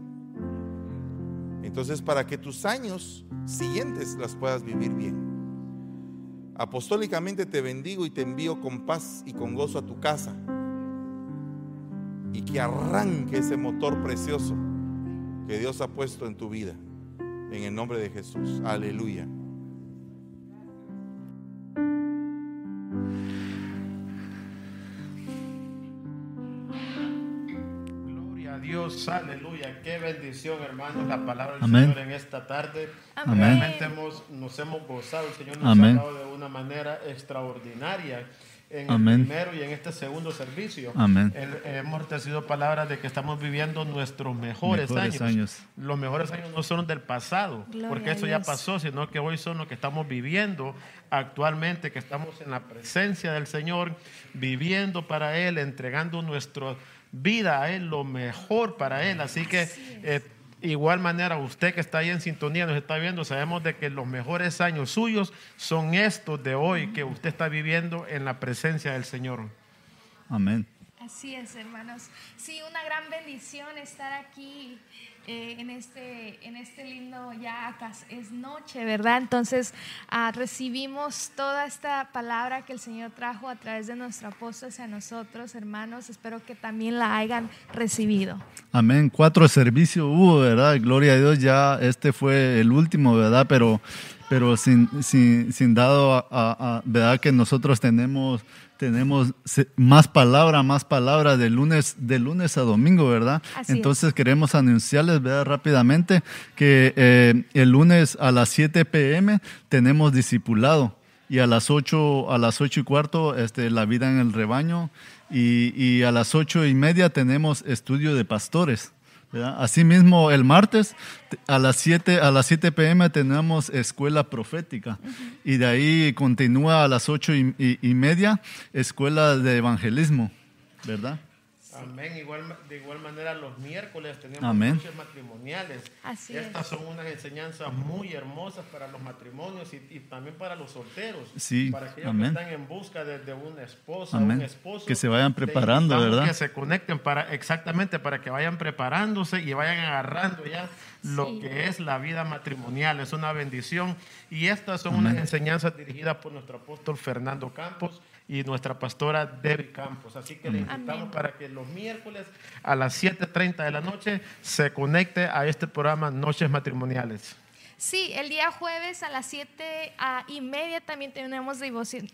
S2: Entonces, para que tus años siguientes las puedas vivir bien. Apostólicamente te bendigo y te envío con paz y con gozo a tu casa. Y que arranque ese motor precioso que Dios ha puesto en tu vida. En el nombre de Jesús. Aleluya.
S3: aleluya. Qué bendición, hermanos, la palabra del Señor en esta tarde. Realmente nos hemos gozado, el Señor nos ha dado de una manera extraordinaria en el primero y en este segundo servicio. hemos recibido palabras de que estamos viviendo nuestros mejores, años. Los mejores años no son del pasado, porque eso ya pasó, sino que hoy son los que estamos viviendo actualmente, que estamos en la presencia del Señor, viviendo para Él, entregando nuestro vida a Él, lo mejor para Él. Así que, eh, igual manera, usted que está ahí en sintonía, nos está viendo, sabemos de que los mejores años suyos son estos de hoy que usted está viviendo en la presencia del Señor.
S4: Amén.
S5: Así es, hermanos. Sí, una gran bendición estar aquí eh, en, este, en este lindo ya es noche, ¿verdad? Entonces ah, recibimos toda esta palabra que el Señor trajo a través de nuestro apóstol hacia nosotros, hermanos. Espero que también la hayan recibido.
S4: Amén. Cuatro servicios hubo, ¿verdad? Gloria a Dios. Ya este fue el último, ¿verdad? Pero pero sin, sin, sin dado a, verdad que nosotros tenemos tenemos más palabra, más palabra de lunes, de lunes a domingo, ¿verdad? Entonces queremos anunciarles, ¿verdad? Rápidamente que eh, el lunes a las 7 pm tenemos discipulado y a las 8, a las 8 y cuarto este, la vida en el rebaño y, y a las 8 y media tenemos estudio de pastores. Asimismo, el martes a las 7 a las 7 pm tenemos escuela profética. Y de ahí continúa a las 8 y, y media escuela de evangelismo, ¿verdad?
S3: Amén. Igual, de igual manera, los miércoles tenemos noches matrimoniales.
S5: Así
S3: Estas son unas enseñanzas muy hermosas para los matrimonios y, también para los solteros.
S4: Sí.
S3: Para aquellos que están en busca de, de una esposa,
S4: un
S3: esposo.
S4: Que se vayan preparando, ¿verdad?
S3: Que se conecten para, exactamente, para que vayan preparándose y vayan agarrando ya lo que es la vida matrimonial. Es una bendición. Y estas son unas enseñanzas dirigidas por nuestro apóstol Fernando Campos y nuestra pastora Debbie Campos. Así que le invitamos para que los miércoles a las 7.30 de la noche se conecte a este programa Noches Matrimoniales.
S5: Sí, el día jueves a las siete y media también tenemos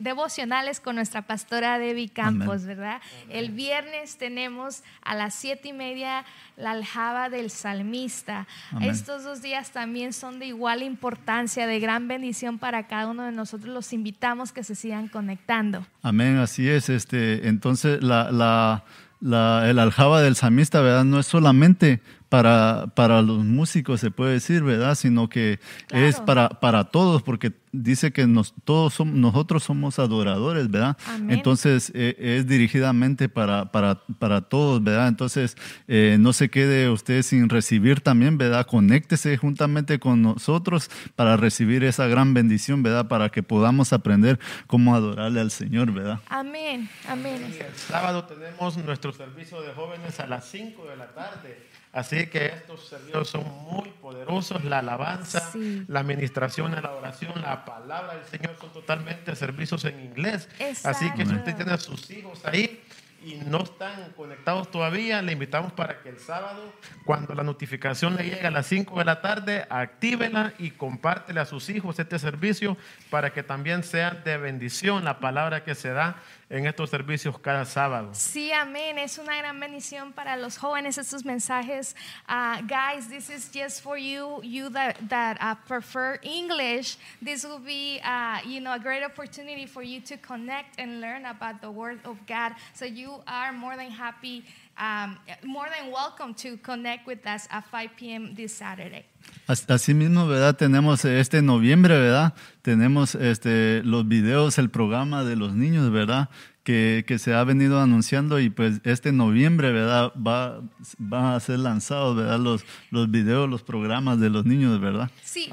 S5: devocionales con nuestra pastora Debbie Campos, ¿verdad? El viernes tenemos a las siete y media la aljaba del salmista. Estos dos días también son de igual importancia, de gran bendición para cada uno de nosotros. Los invitamos que se sigan conectando.
S4: Amén, así es. Este, entonces, la, la, la, el aljaba del salmista, ¿verdad? No es solamente para, para los músicos, se puede decir, ¿verdad? Sino que es para, para todos, porque dice que nos, todos somos, nosotros somos adoradores, ¿verdad? Entonces eh, es dirigidamente para, para, para, todos, ¿verdad? Entonces eh, no se quede usted sin recibir también, ¿verdad? Conéctese juntamente con nosotros para recibir esa gran bendición, ¿verdad? Para que podamos aprender cómo adorarle al Señor, ¿verdad?
S5: Amén, amén.
S3: el sábado tenemos nuestro servicio de jóvenes a las 5 de la tarde. Así que estos servicios son muy poderosos, la alabanza, la administración, la oración, la palabra del Señor son totalmente servicios en inglés. Así que si usted tiene a sus hijos ahí, y no están conectados todavía, le invitamos para que el sábado, cuando la notificación le llegue a las 5 de la tarde, actívela y compártele a sus hijos este servicio para que también sea de bendición la palabra que se da en estos servicios cada sábado.
S5: Sí, amén. Es una gran bendición para los jóvenes estos mensajes. Uh, guys, this is just for you, you that, that uh, prefer English. This will be, uh, you know, a great opportunity for you to connect and learn about the Word of God. So you are more than happy, um, more than welcome to connect with us at 5 p.m. this Saturday.
S4: Así mismo, ¿verdad? Tenemos este noviembre, ¿verdad? Tenemos este, los videos, el programa de los niños, ¿verdad? Que, que, se ha venido anunciando y pues este noviembre, ¿verdad? Va, va a ser lanzados, ¿verdad? Los, los videos, los programas de los niños, ¿verdad?
S5: Sí.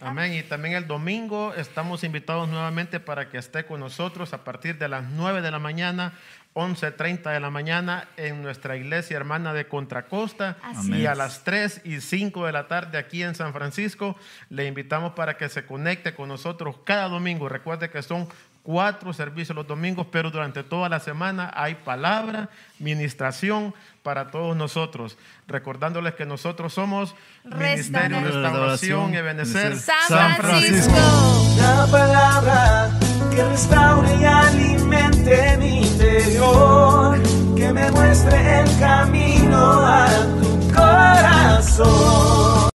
S3: Amén. Y también el domingo estamos invitados nuevamente para que esté con nosotros a partir de las 9 de la mañana 11.30 de la mañana en nuestra iglesia hermana de Contracosta y a las 3 y 5 de la tarde aquí en San Francisco. Le invitamos para que se conecte con nosotros cada domingo. Recuerde que son cuatro servicios los domingos, pero durante toda la semana hay palabra, ministración para todos nosotros. Recordándoles que nosotros somos Ministerio de Restauración y
S5: San Francisco.
S6: La palabra que restaure y alimente mi interior, que me muestre el camino a tu corazón.